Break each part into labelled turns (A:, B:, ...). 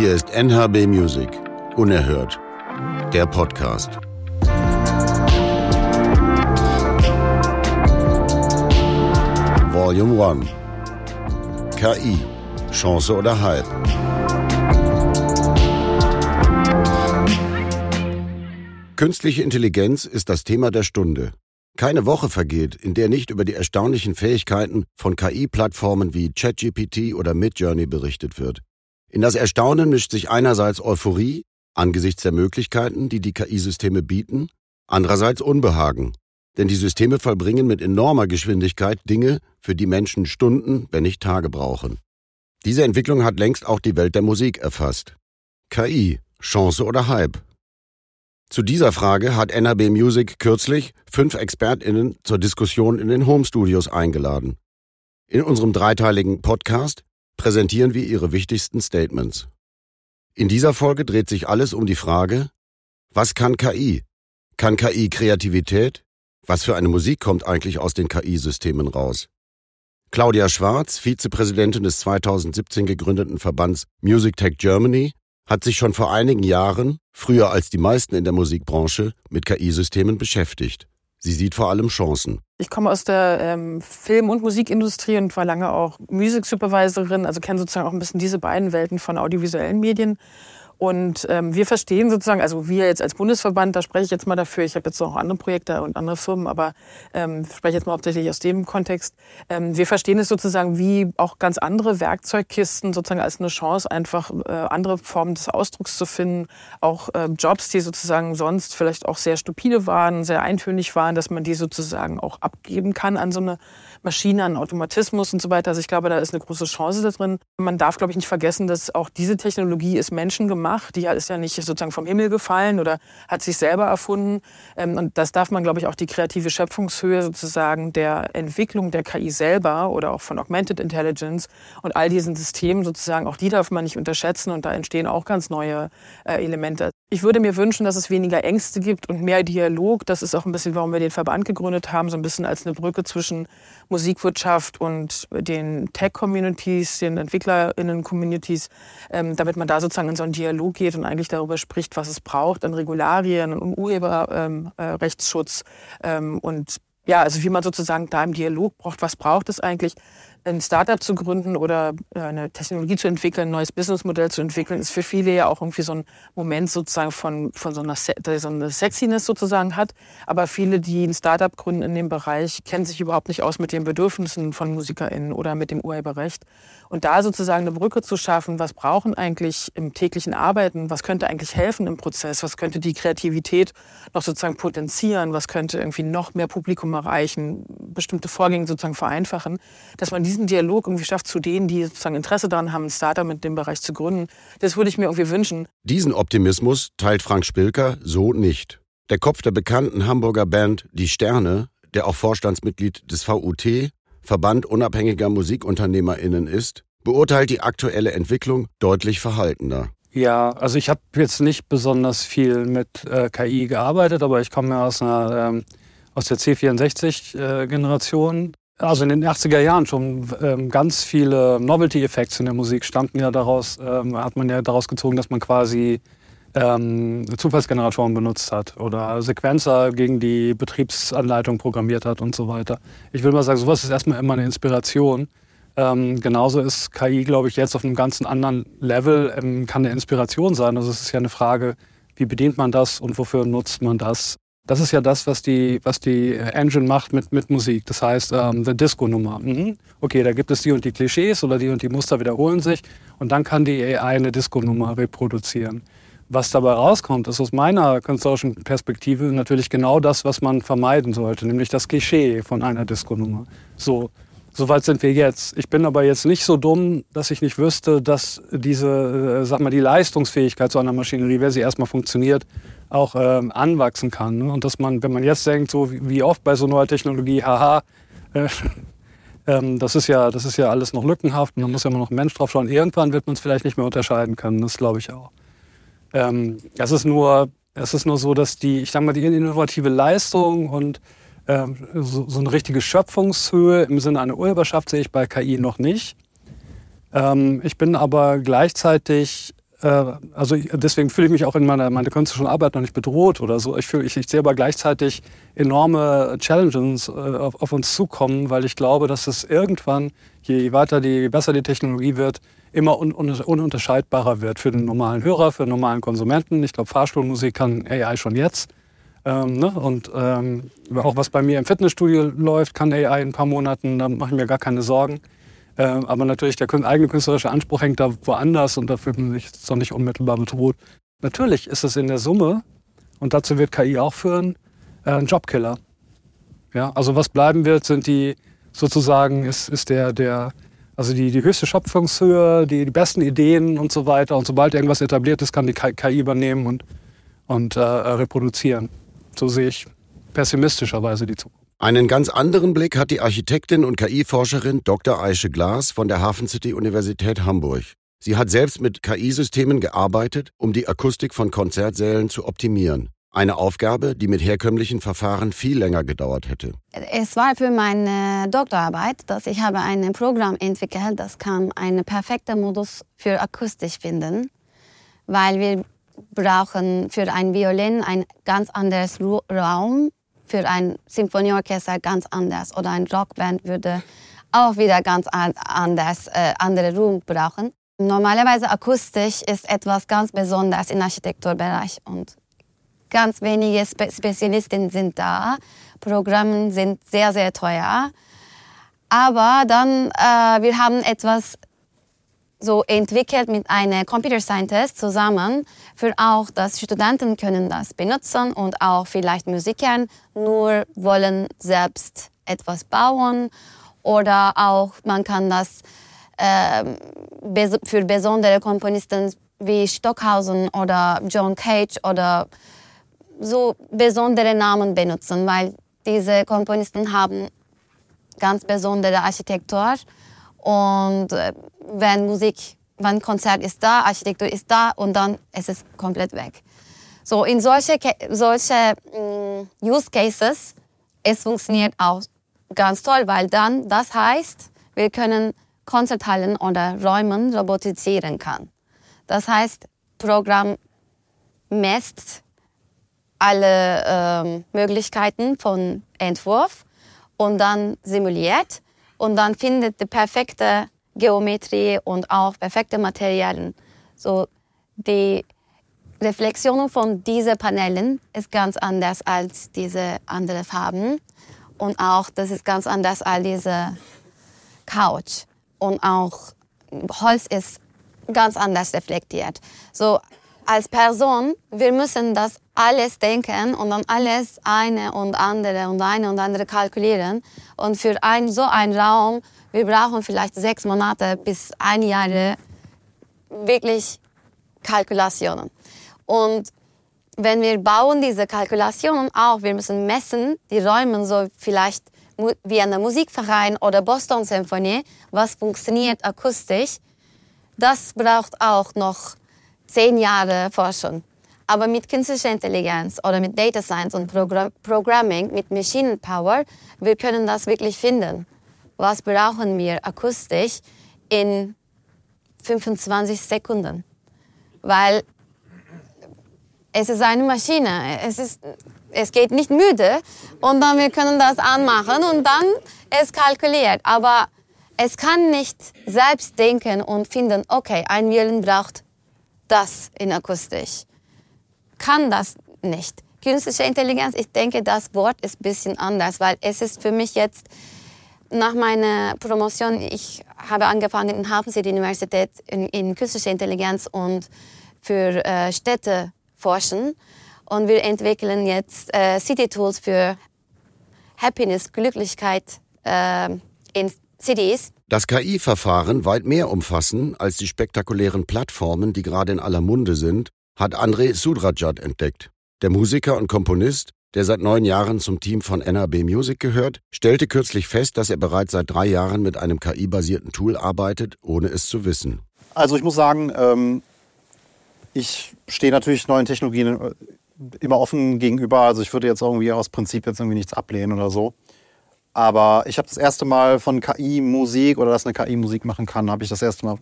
A: Hier ist NHB Music. Unerhört. Der Podcast. Volume 1. KI. Chance oder Hype? Künstliche Intelligenz ist das Thema der Stunde. Keine Woche vergeht, in der nicht über die erstaunlichen Fähigkeiten von KI-Plattformen wie ChatGPT oder Midjourney berichtet wird. In das Erstaunen mischt sich einerseits Euphorie angesichts der Möglichkeiten, die die KI-Systeme bieten, andererseits Unbehagen, denn die Systeme vollbringen mit enormer Geschwindigkeit Dinge, für die Menschen Stunden, wenn nicht Tage brauchen. Diese Entwicklung hat längst auch die Welt der Musik erfasst. KI, Chance oder Hype? Zu dieser Frage hat NRB Music kürzlich fünf ExpertInnen zur Diskussion in den Home Studios eingeladen. In unserem dreiteiligen Podcast präsentieren wir ihre wichtigsten Statements. In dieser Folge dreht sich alles um die Frage, was kann KI? Kann KI Kreativität? Was für eine Musik kommt eigentlich aus den KI-Systemen raus? Claudia Schwarz, Vizepräsidentin des 2017 gegründeten Verbands Music Tech Germany, hat sich schon vor einigen Jahren, früher als die meisten in der Musikbranche, mit KI-Systemen beschäftigt. Sie sieht vor allem Chancen.
B: Ich komme aus der ähm, Film- und Musikindustrie und war lange auch Music Supervisorin, also kenne sozusagen auch ein bisschen diese beiden Welten von audiovisuellen Medien und ähm, wir verstehen sozusagen, also wir jetzt als Bundesverband, da spreche ich jetzt mal dafür, ich habe jetzt noch andere Projekte und andere Firmen, aber ähm, spreche jetzt mal hauptsächlich aus dem Kontext. Ähm, wir verstehen es sozusagen wie auch ganz andere Werkzeugkisten sozusagen als eine Chance, einfach äh, andere Formen des Ausdrucks zu finden, auch äh, Jobs, die sozusagen sonst vielleicht auch sehr stupide waren, sehr eintönig waren, dass man die sozusagen auch abgeben kann an so eine Maschine, an Automatismus und so weiter. Also ich glaube, da ist eine große Chance da drin. Man darf, glaube ich, nicht vergessen, dass auch diese Technologie ist menschengemacht. Die ist ja nicht sozusagen vom Himmel gefallen oder hat sich selber erfunden. Ähm, und das darf man, glaube ich, auch die kreative Schöpfungshöhe sozusagen der Entwicklung der KI selber oder auch von Augmented Intelligence und all diesen Systemen sozusagen, auch die darf man nicht unterschätzen und da entstehen auch ganz neue äh, Elemente. Ich würde mir wünschen, dass es weniger Ängste gibt und mehr Dialog. Das ist auch ein bisschen, warum wir den Verband gegründet haben, so ein bisschen als eine Brücke zwischen Musikwirtschaft und den Tech-Communities, den EntwicklerInnen-Communities, ähm, damit man da sozusagen in so einen Dialog geht und eigentlich darüber spricht, was es braucht an Regularien und Urheberrechtsschutz ähm, ähm, und ja, also wie man sozusagen da im Dialog braucht, was braucht es eigentlich, ein Startup zu gründen oder äh, eine Technologie zu entwickeln, ein neues Businessmodell zu entwickeln, ist für viele ja auch irgendwie so ein Moment sozusagen von, von so, einer so eine Sexiness sozusagen hat. Aber viele, die ein Startup gründen in dem Bereich, kennen sich überhaupt nicht aus mit den Bedürfnissen von MusikerInnen oder mit dem Urheberrecht. Und da sozusagen eine Brücke zu schaffen, was brauchen eigentlich im täglichen Arbeiten, was könnte eigentlich helfen im Prozess, was könnte die Kreativität noch sozusagen potenzieren, was könnte irgendwie noch mehr Publikum erreichen, bestimmte Vorgänge sozusagen vereinfachen, dass man diesen Dialog irgendwie schafft zu denen, die sozusagen Interesse daran haben, ein Startup mit dem Bereich zu gründen. Das würde ich mir irgendwie wünschen.
A: Diesen Optimismus teilt Frank Spilker so nicht. Der Kopf der bekannten Hamburger Band Die Sterne, der auch Vorstandsmitglied des VUT, Verband unabhängiger Musikunternehmerinnen ist, beurteilt die aktuelle Entwicklung deutlich verhaltener.
C: Ja, also ich habe jetzt nicht besonders viel mit äh, KI gearbeitet, aber ich komme ja aus einer ähm, aus der C64-Generation. Also in den 80er Jahren schon ähm, ganz viele Novelty-Effekte in der Musik stammten ja daraus, ähm, hat man ja daraus gezogen, dass man quasi ähm, Zufallsgeneratoren benutzt hat oder Sequenzer gegen die Betriebsanleitung programmiert hat und so weiter. Ich will mal sagen, sowas ist erstmal immer eine Inspiration. Ähm, genauso ist KI, glaube ich, jetzt auf einem ganz anderen Level, ähm, kann eine Inspiration sein. Also es ist ja eine Frage, wie bedient man das und wofür nutzt man das? Das ist ja das, was die, was die Engine macht mit, mit Musik. Das heißt, ähm, die Disco-Nummer. Mhm. Okay, da gibt es die und die Klischees oder die und die Muster wiederholen sich und dann kann die AI eine Disco-Nummer reproduzieren. Was dabei rauskommt, ist aus meiner künstlerischen Perspektive natürlich genau das, was man vermeiden sollte, nämlich das Klischee von einer Disco-Nummer. So, Soweit sind wir jetzt. Ich bin aber jetzt nicht so dumm, dass ich nicht wüsste, dass diese, äh, sag mal, die Leistungsfähigkeit so einer Maschinerie, wer sie erstmal funktioniert, auch ähm, anwachsen kann. Ne? Und dass man, wenn man jetzt denkt, so wie, oft bei so neuer Technologie, haha, äh, ähm, das, ist ja, das ist ja alles noch lückenhaft und da muss ja immer noch ein Mensch drauf schauen. Irgendwann wird man es vielleicht nicht mehr unterscheiden können, das glaube ich auch. Ähm, ist es ist nur so, dass die, ich sag mal, die innovative Leistung und ähm, so, so, eine richtige Schöpfungshöhe im Sinne einer Urheberschaft sehe ich bei KI noch nicht. Ähm, ich bin aber gleichzeitig äh, also deswegen fühle ich mich auch in meiner, meiner künstlerischen Arbeit noch nicht bedroht oder so. Ich, fühle, ich, ich sehe aber gleichzeitig enorme Challenges äh, auf, auf, uns zukommen, weil ich glaube, dass es irgendwann, je weiter die, je besser die Technologie wird, immer un, ununterscheidbarer wird für den normalen Hörer, für den normalen Konsumenten. Ich glaube, Fahrstuhlmusik kann AI schon jetzt. Ähm, ne? Und ähm, auch was bei mir im Fitnessstudio läuft, kann AI in ein paar Monaten, da mache ich mir gar keine Sorgen. Ähm, aber natürlich, der eigene künstlerische Anspruch hängt da woanders und da fühlt man sich noch nicht unmittelbar bedroht. Natürlich ist es in der Summe, und dazu wird KI auch führen, äh, ein Jobkiller. Ja, also was bleiben wird, sind die sozusagen, ist, ist der, der, also die, die höchste Schöpfungshöhe, die, die besten Ideen und so weiter. Und sobald irgendwas etabliert ist, kann die KI übernehmen und, und äh, reproduzieren. So sehe ich pessimistischerweise die Zukunft.
A: Einen ganz anderen Blick hat die Architektin und KI-Forscherin Dr. Aische Glas von der Hafen City Universität Hamburg. Sie hat selbst mit KI-Systemen gearbeitet, um die Akustik von Konzertsälen zu optimieren. Eine Aufgabe, die mit herkömmlichen Verfahren viel länger gedauert hätte.
D: Es war für meine Doktorarbeit, dass ich habe ein Programm entwickelt, das kann einen perfekten Modus für Akustik finden, weil wir brauchen für ein Violin ein ganz anderes Raum für ein Symphonieorchester ganz anders oder ein Rockband würde auch wieder ganz anders äh, andere Raum brauchen. Normalerweise akustisch ist etwas ganz Besonderes im Architekturbereich und ganz wenige Spe Spezialisten sind da. Programme sind sehr, sehr teuer. Aber dann, äh, wir haben etwas so entwickelt mit einer Computer Scientist zusammen, für auch, dass Studenten können das benutzen und auch vielleicht Musiker nur wollen selbst etwas bauen oder auch man kann das äh, für besondere Komponisten wie Stockhausen oder John Cage oder so besondere Namen benutzen, weil diese Komponisten haben ganz besondere Architektur und äh, wenn Musik, wenn Konzert ist da, Architektur ist da und dann ist es komplett weg. So in solche, solche mm, Use Cases, es funktioniert auch ganz toll, weil dann, das heißt, wir können Konzerthallen oder Räumen robotisieren kann. Das heißt, Programm messt alle ähm, Möglichkeiten von Entwurf und dann simuliert und dann findet die perfekte Geometrie und auch perfekte Materialien. So die Reflexion von diesen Panelen ist ganz anders als diese anderen Farben und auch das ist ganz anders als diese Couch und auch Holz ist ganz anders reflektiert. So als Person, wir müssen das alles denken und dann alles eine und andere und eine und andere kalkulieren. Und für ein, so einen Raum, wir brauchen vielleicht sechs Monate bis ein Jahr wirklich Kalkulationen. Und wenn wir bauen diese Kalkulationen auch, wir müssen messen, die Räume so vielleicht wie eine Musikverein oder Boston Symphonie, was funktioniert akustisch, das braucht auch noch zehn Jahre Forschung. Aber mit künstlicher Intelligenz oder mit Data Science und Program Programming, mit Machine Power, wir können das wirklich finden. Was brauchen wir akustisch in 25 Sekunden? Weil es ist eine Maschine. Es, ist, es geht nicht müde und dann wir können das anmachen und dann es kalkuliert. Aber es kann nicht selbst denken und finden, okay, ein Violin braucht das in akustisch kann das nicht. Künstliche Intelligenz, ich denke, das Wort ist ein bisschen anders, weil es ist für mich jetzt nach meiner Promotion, ich habe angefangen in Hafen City Universität in, in künstliche Intelligenz und für äh, Städte forschen. Und wir entwickeln jetzt äh, City Tools für Happiness, Glücklichkeit äh, in Cities.
A: Das KI-Verfahren weit mehr umfassen als die spektakulären Plattformen, die gerade in aller Munde sind hat André Sudrajat entdeckt. Der Musiker und Komponist, der seit neun Jahren zum Team von NRB Music gehört, stellte kürzlich fest, dass er bereits seit drei Jahren mit einem KI-basierten Tool arbeitet, ohne es zu wissen.
E: Also ich muss sagen, ähm, ich stehe natürlich neuen Technologien äh, immer offen gegenüber. Also ich würde jetzt irgendwie aus Prinzip jetzt irgendwie nichts ablehnen oder so. Aber ich habe das erste Mal von KI Musik oder dass eine KI Musik machen kann, habe ich das erste Mal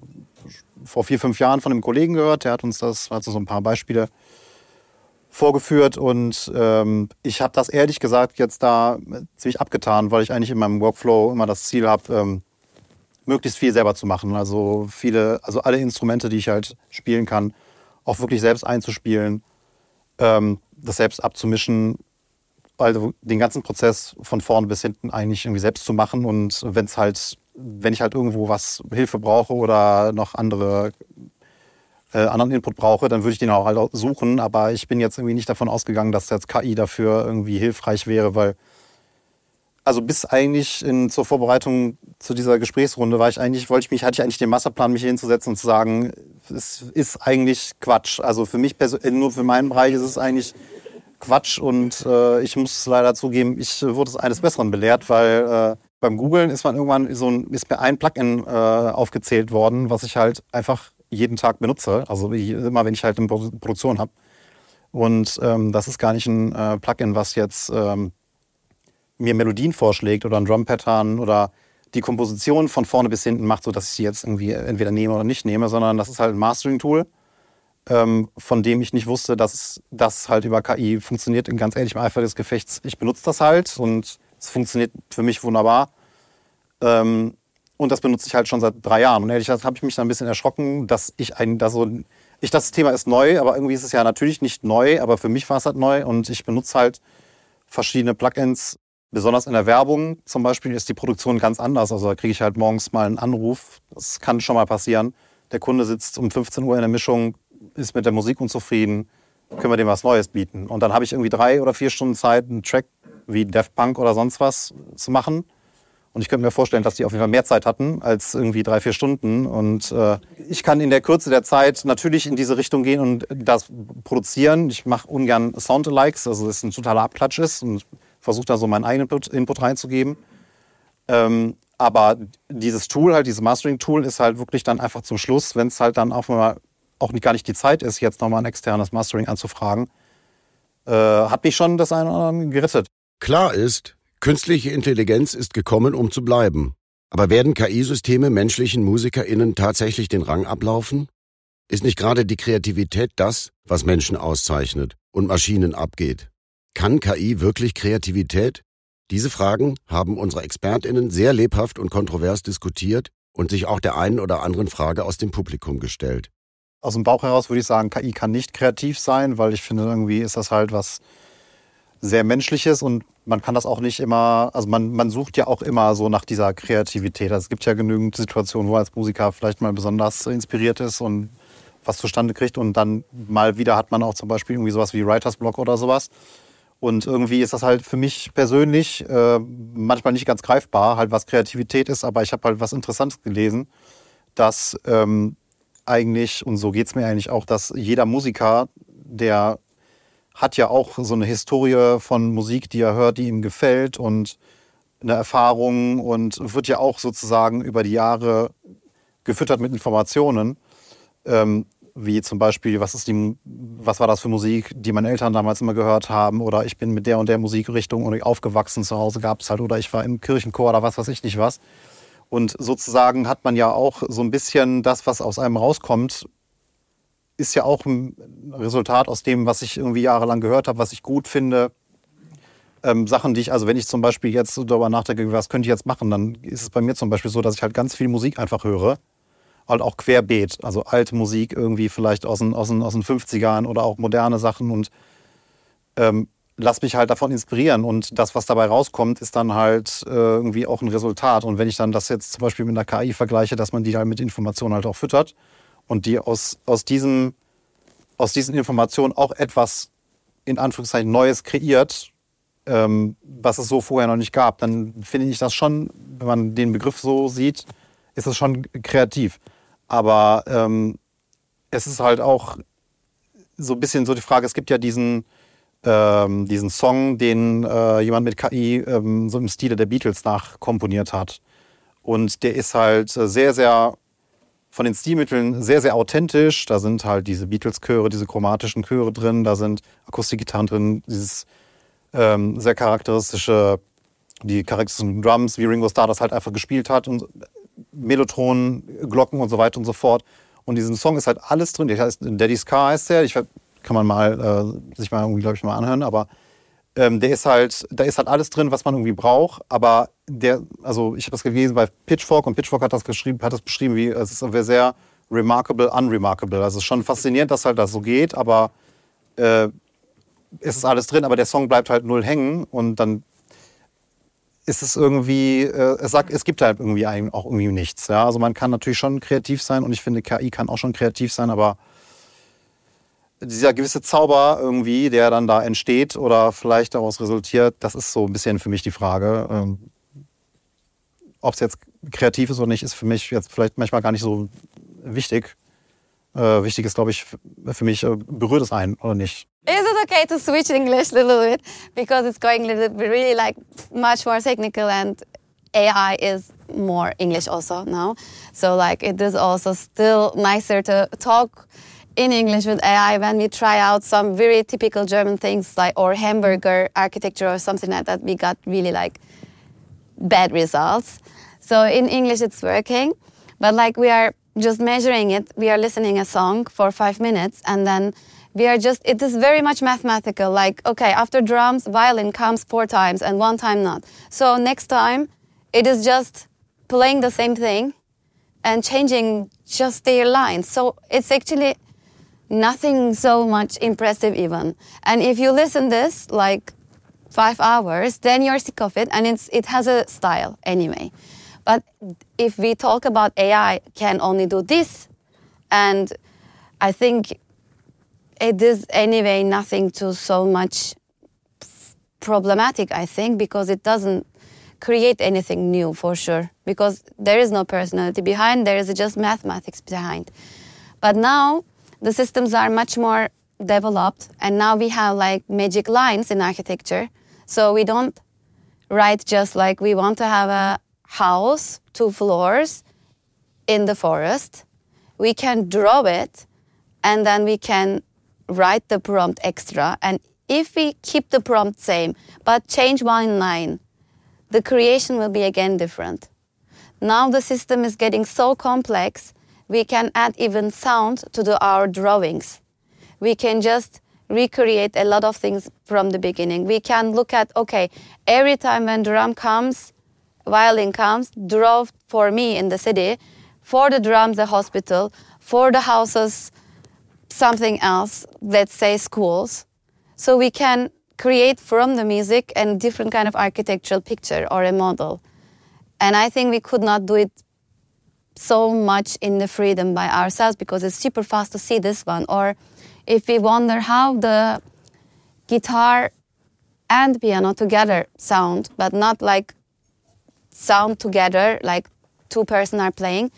E: vor vier, fünf Jahren von einem Kollegen gehört, der hat uns das, hat so ein paar Beispiele vorgeführt. Und ähm, ich habe das ehrlich gesagt jetzt da ziemlich abgetan, weil ich eigentlich in meinem Workflow immer das Ziel habe, ähm, möglichst viel selber zu machen. Also viele, also alle Instrumente, die ich halt spielen kann, auch wirklich selbst einzuspielen, ähm, das selbst abzumischen, also den ganzen Prozess von vorn bis hinten eigentlich irgendwie selbst zu machen und wenn es halt, wenn ich halt irgendwo was Hilfe brauche oder noch andere äh, anderen Input brauche, dann würde ich den auch halt suchen. Aber ich bin jetzt irgendwie nicht davon ausgegangen, dass jetzt KI dafür irgendwie hilfreich wäre, weil also bis eigentlich in, zur Vorbereitung zu dieser Gesprächsrunde war ich eigentlich, wollte ich mich, hatte ich eigentlich den Masterplan, mich hinzusetzen und zu sagen, es ist eigentlich Quatsch. Also für mich persönlich, nur für meinen Bereich ist es eigentlich Quatsch und äh, ich muss leider zugeben, ich wurde es eines Besseren belehrt, weil äh, beim Googlen ist man irgendwann so ein, ist mir ein Plugin äh, aufgezählt worden, was ich halt einfach jeden Tag benutze, also immer wenn ich halt eine Produktion habe. Und ähm, das ist gar nicht ein äh, Plugin, was jetzt ähm, mir Melodien vorschlägt oder ein Drum-Pattern oder die Komposition von vorne bis hinten macht, sodass ich sie jetzt irgendwie entweder nehme oder nicht nehme, sondern das ist halt ein Mastering-Tool, ähm, von dem ich nicht wusste, dass das halt über KI funktioniert. In ganz ehrlich, im Eifer des Gefechts, ich benutze das halt und es funktioniert für mich wunderbar. Ähm, und das benutze ich halt schon seit drei Jahren. Und ehrlich gesagt habe ich mich dann ein bisschen erschrocken, dass ich ein, da so, ich das Thema ist neu, aber irgendwie ist es ja natürlich nicht neu, aber für mich war es halt neu und ich benutze halt verschiedene Plugins Besonders in der Werbung zum Beispiel ist die Produktion ganz anders. Also da kriege ich halt morgens mal einen Anruf. Das kann schon mal passieren. Der Kunde sitzt um 15 Uhr in der Mischung, ist mit der Musik unzufrieden. Können wir dem was Neues bieten? Und dann habe ich irgendwie drei oder vier Stunden Zeit, einen Track wie Def Punk oder sonst was zu machen. Und ich könnte mir vorstellen, dass die auf jeden Fall mehr Zeit hatten als irgendwie drei, vier Stunden. Und äh, ich kann in der Kürze der Zeit natürlich in diese Richtung gehen und das produzieren. Ich mache ungern Sound-Alikes, also dass es ein totaler Abklatsch ist. Und versuche da so meinen eigenen Input, Input reinzugeben. Ähm, aber dieses Tool, halt dieses Mastering-Tool, ist halt wirklich dann einfach zum Schluss, wenn es halt dann auch mal auch nicht, gar nicht die Zeit ist, jetzt nochmal ein externes Mastering anzufragen, äh, hat mich schon das eine oder andere gerettet.
A: Klar ist, künstliche Intelligenz ist gekommen, um zu bleiben. Aber werden KI-Systeme menschlichen MusikerInnen tatsächlich den Rang ablaufen? Ist nicht gerade die Kreativität das, was Menschen auszeichnet und Maschinen abgeht? Kann KI wirklich Kreativität? Diese Fragen haben unsere Expertinnen sehr lebhaft und kontrovers diskutiert und sich auch der einen oder anderen Frage aus dem Publikum gestellt.
E: Aus dem Bauch heraus würde ich sagen, KI kann nicht kreativ sein, weil ich finde, irgendwie ist das halt was sehr Menschliches und man kann das auch nicht immer, also man, man sucht ja auch immer so nach dieser Kreativität. Also es gibt ja genügend Situationen, wo als Musiker vielleicht mal besonders inspiriert ist und was zustande kriegt und dann mal wieder hat man auch zum Beispiel irgendwie sowas wie Writers Block oder sowas. Und irgendwie ist das halt für mich persönlich äh, manchmal nicht ganz greifbar, halt was Kreativität ist, aber ich habe halt was Interessantes gelesen, dass ähm, eigentlich, und so geht es mir eigentlich auch, dass jeder Musiker, der hat ja auch so eine Historie von Musik, die er hört, die ihm gefällt und eine Erfahrung und wird ja auch sozusagen über die Jahre gefüttert mit Informationen. Ähm, wie zum Beispiel, was, ist die, was war das für Musik, die meine Eltern damals immer gehört haben oder ich bin mit der und der Musikrichtung aufgewachsen, zu Hause gab es halt oder ich war im Kirchenchor oder was weiß ich nicht was. Und sozusagen hat man ja auch so ein bisschen das, was aus einem rauskommt, ist ja auch ein Resultat aus dem, was ich irgendwie jahrelang gehört habe, was ich gut finde. Ähm, Sachen, die ich, also wenn ich zum Beispiel jetzt darüber nachdenke, was könnte ich jetzt machen, dann ist es bei mir zum Beispiel so, dass ich halt ganz viel Musik einfach höre halt auch querbeet. Also alte Musik irgendwie vielleicht aus den, aus den, aus den 50ern oder auch moderne Sachen und ähm, lass mich halt davon inspirieren. Und das, was dabei rauskommt, ist dann halt äh, irgendwie auch ein Resultat. Und wenn ich dann das jetzt zum Beispiel mit einer KI vergleiche, dass man die halt mit Informationen halt auch füttert und die aus, aus, diesem, aus diesen Informationen auch etwas in Anführungszeichen Neues kreiert, ähm, was es so vorher noch nicht gab, dann finde ich das schon, wenn man den Begriff so sieht, ist es schon kreativ. Aber ähm, es ist halt auch so ein bisschen so die Frage, es gibt ja diesen, ähm, diesen Song, den äh, jemand mit KI ähm, so im Stile der Beatles nachkomponiert hat. Und der ist halt sehr, sehr von den Stilmitteln sehr, sehr authentisch. Da sind halt diese Beatles-Chöre, diese chromatischen Chöre drin, da sind Akustikgitarren drin, dieses ähm, sehr charakteristische, die charakteristischen Drums, wie Ringo Starr das halt einfach gespielt hat. Und Melotronen, Glocken und so weiter und so fort. Und diesen Song ist halt alles drin. Der heißt Daddy's Car heißt der. Ich kann man mal äh, sich mal irgendwie, glaube ich, mal anhören. Aber ähm, der ist halt, da ist halt alles drin, was man irgendwie braucht. Aber der, also ich habe das gelesen bei Pitchfork und Pitchfork hat das geschrieben, hat das beschrieben wie es ist sehr remarkable, unremarkable. Also es ist schon faszinierend, dass halt das so geht, aber äh, es ist alles drin, aber der Song bleibt halt null hängen und dann ist es irgendwie, äh, es sagt, es gibt halt irgendwie auch irgendwie nichts. Ja? Also man kann natürlich schon kreativ sein und ich finde, KI kann auch schon kreativ sein, aber dieser gewisse Zauber irgendwie, der dann da entsteht oder vielleicht daraus resultiert, das ist so ein bisschen für mich die Frage. Ähm, Ob es jetzt kreativ ist oder nicht, ist für mich jetzt vielleicht manchmal gar nicht so wichtig. Äh, wichtig ist, glaube ich, für mich, äh, berührt es einen oder nicht.
D: Is it okay to switch English a little bit because it's going a little bit really like much more technical and AI is more English also now. So like it is also still nicer to talk in English with AI when we try out some very typical German things like or hamburger architecture or something like that. We got really like bad results. So in English it's working, but like we are just measuring it. We are listening a song for five minutes and then we are just it is very much mathematical like okay after drums violin comes four times and one time not so next time it is just playing the same thing and changing just their lines so it's actually nothing so much impressive even and if you listen this like five hours then you're sick of it and it's it has a style anyway but if we talk about ai can only do this and i think it is anyway nothing to so much problematic, I think, because it doesn't create anything new for sure, because there is no personality behind, there is just mathematics behind. But now the systems are much more developed, and now we have like magic lines in architecture. So we don't write just like we want to have a house, two floors in the forest. We can draw it, and then we can write the prompt extra. And if we keep the prompt same, but change one line, the creation will be again different. Now the system is getting so complex, we can add even sound to our drawings. We can just recreate a lot of things from the beginning. We can look at, okay, every time when drum comes, violin comes, draw for me in the city, for the drums, the hospital, for the houses, something else, let's say schools. So we can create from the music a different kind of architectural picture or a model. And I think we could not do it so much in the freedom by ourselves because it's super fast to see this one. Or if we wonder how the guitar and piano together sound, but not like sound together, like two person are playing,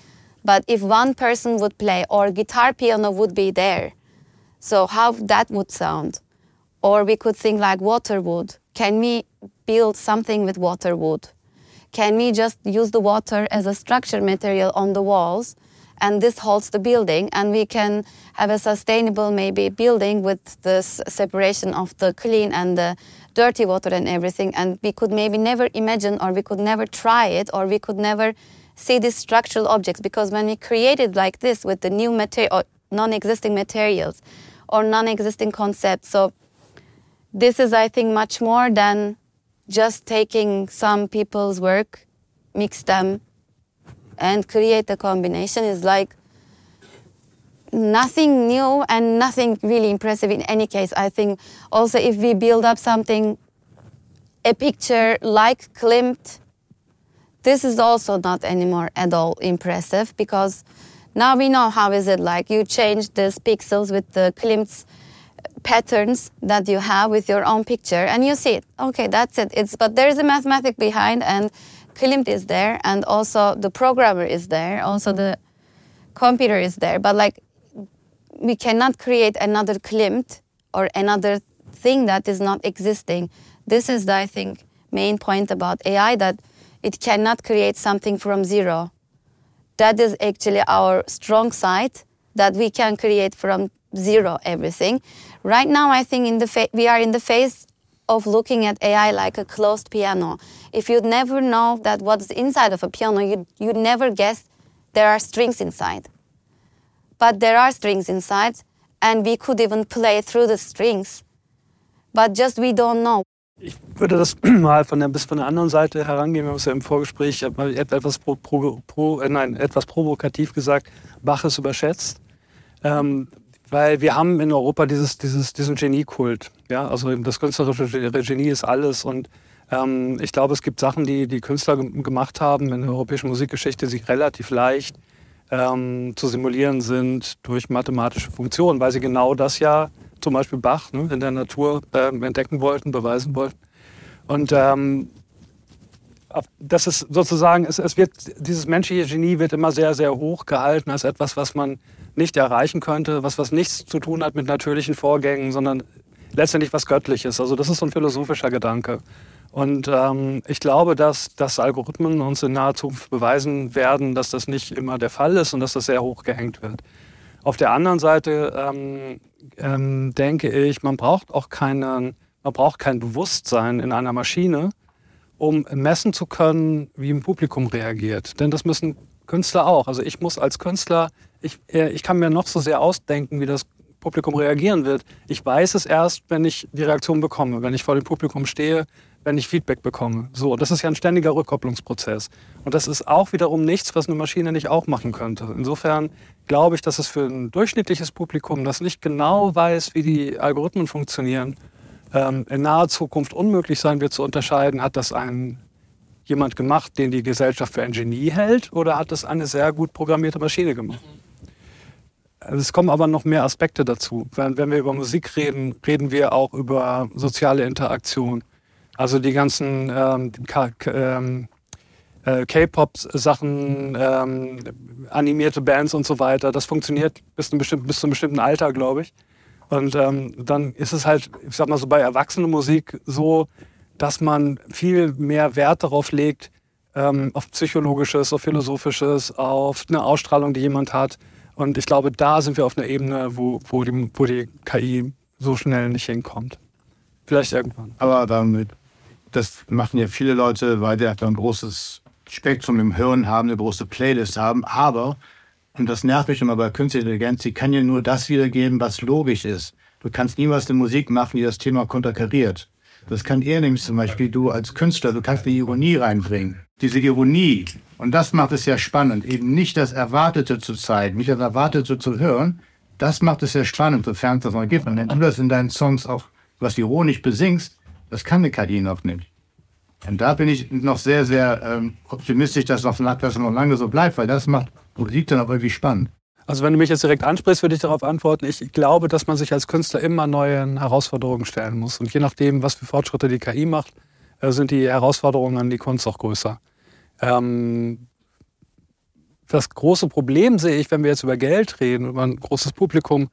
D: but if one person would play or guitar piano would be there, so how that would sound? Or we could think like water wood. Can we build something with water wood? Can we just use the water as a structure material on the walls? And this holds the building and we can have a sustainable maybe building with this separation of the clean and the dirty water and everything. And we could maybe never imagine or we could never try it or we could never see these structural objects. Because when we created like this with the new material non-existing materials or non-existing concepts so this is i think much more than just taking some people's work mix them and create a combination is like nothing new and nothing really impressive in any case. I think also if we build up something a picture like klimt this is also not anymore at all impressive because now we know how is it like you change these pixels with the Klimt's patterns that you have with your own picture and you see it okay that's it it's but there's a mathematic behind and Klimt is there and also the programmer is there also the computer is there but like we cannot create another Klimt or another thing that is not existing this is the i think main point about ai that it cannot create something from zero. That is actually our strong side that we can create from zero everything. Right now, I think in the we are in the phase of looking at AI like a closed piano. If you'd never know that what's inside of a piano, you'd, you'd never guess there are strings inside. But there are strings inside, and we could even play through the strings. But just we don't know.
C: Ich würde das mal von der, bis von der anderen Seite herangehen. Wir haben es ja im Vorgespräch etwas, pro, pro, pro, äh, nein, etwas provokativ gesagt, Bach ist überschätzt. Ähm, weil wir haben in Europa dieses, dieses, diesen Geniekult. Ja? Also das künstlerische Genie ist alles. Und ähm, ich glaube, es gibt Sachen, die die Künstler gemacht haben in der europäischen Musikgeschichte, die relativ leicht ähm, zu simulieren sind durch mathematische Funktionen, weil sie genau das ja zum Beispiel Bach ne, in der Natur äh, entdecken wollten, beweisen wollten. Und ähm, das ist sozusagen, es, es, wird, dieses menschliche Genie wird immer sehr, sehr hoch gehalten als etwas, was man nicht erreichen könnte, was, was nichts zu tun hat mit natürlichen Vorgängen, sondern letztendlich was Göttliches. Also das ist so ein philosophischer Gedanke. Und ähm, ich glaube, dass, dass Algorithmen uns in naher Zukunft beweisen werden, dass das nicht immer der Fall ist und dass das sehr hoch gehängt wird. Auf der anderen Seite ähm, ähm, denke ich, man braucht auch keinen, man braucht kein Bewusstsein in einer Maschine, um messen zu können, wie ein Publikum reagiert. Denn das müssen Künstler auch. Also ich muss als Künstler, ich, äh, ich kann mir noch so sehr ausdenken, wie das Publikum reagieren wird. Ich weiß es erst, wenn ich die Reaktion bekomme, wenn ich vor dem Publikum stehe, wenn ich Feedback bekomme. So, das ist ja ein ständiger Rückkopplungsprozess. Und das ist auch wiederum nichts, was eine Maschine nicht auch machen könnte. Insofern glaube ich, dass es für ein durchschnittliches Publikum, das nicht genau weiß, wie die Algorithmen funktionieren, ähm, in naher Zukunft unmöglich sein wird zu unterscheiden, hat das ein jemand gemacht, den die Gesellschaft für ein Genie hält, oder hat das eine sehr gut programmierte Maschine gemacht? Es kommen aber noch mehr Aspekte dazu. Wenn, wenn wir über Musik reden, reden wir auch über soziale Interaktion. Also die ganzen ähm, ähm, äh, K-Pop-Sachen, ähm, animierte Bands und so weiter, das funktioniert bis, bestimmten, bis zu einem bestimmten Alter, glaube ich. Und ähm, dann ist es halt, ich sag mal so bei Erwachsenenmusik so, dass man viel mehr Wert darauf legt, ähm, auf psychologisches, auf philosophisches, auf eine Ausstrahlung, die jemand hat. Und ich glaube, da sind wir auf einer Ebene, wo, wo, die, wo die KI so schnell nicht hinkommt. Vielleicht irgendwann.
F: Aber damit das machen ja viele Leute, weil die einfach ein großes Spektrum im Hirn haben, eine große Playlist haben. Aber, und das nervt mich immer bei künstlicher Intelligenz, sie kann ja nur das wiedergeben, was logisch ist. Du kannst niemals eine Musik machen, die das Thema konterkariert. Das kann er nämlich zum Beispiel, du als Künstler, du kannst eine Ironie reinbringen. Diese Ironie. Und das macht es ja spannend. Eben nicht das Erwartete zu zeigen, nicht das Erwartete zu hören. Das macht es ja spannend, sofern es das noch gibt. Und wenn du das in deinen Songs auch was ironisch besingst, das kann eine KI noch nicht. Und da bin ich noch sehr, sehr ähm, optimistisch, dass das noch, lange so bleibt, weil das macht Musik dann auch irgendwie spannend.
C: Also wenn du mich jetzt direkt ansprichst, würde ich darauf antworten, ich glaube, dass man sich als Künstler immer neuen Herausforderungen stellen muss. Und je nachdem, was für Fortschritte die KI macht, äh, sind die Herausforderungen an die Kunst auch größer. Ähm, das große Problem sehe ich, wenn wir jetzt über Geld reden, über ein großes Publikum,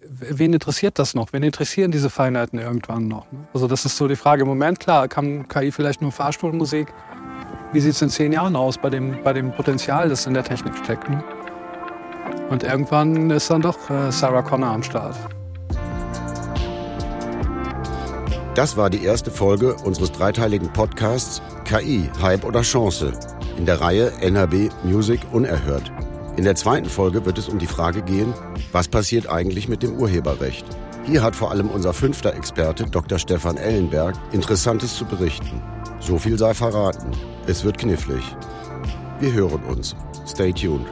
C: wen interessiert das noch? Wen interessieren diese Feinheiten irgendwann noch? Ne? Also das ist so die Frage. Im Moment, klar, kann KI vielleicht nur Fahrstuhlmusik. Wie sieht es in zehn Jahren aus bei dem, bei dem Potenzial, das in der Technik steckt? Ne? Und irgendwann ist dann doch äh, Sarah Connor am Start.
A: Das war die erste Folge unseres dreiteiligen Podcasts KI, Hype oder Chance in der Reihe NHB Music Unerhört. In der zweiten Folge wird es um die Frage gehen, was passiert eigentlich mit dem Urheberrecht? Hier hat vor allem unser fünfter Experte Dr. Stefan Ellenberg Interessantes zu berichten. So viel sei verraten. Es wird knifflig. Wir hören uns. Stay tuned.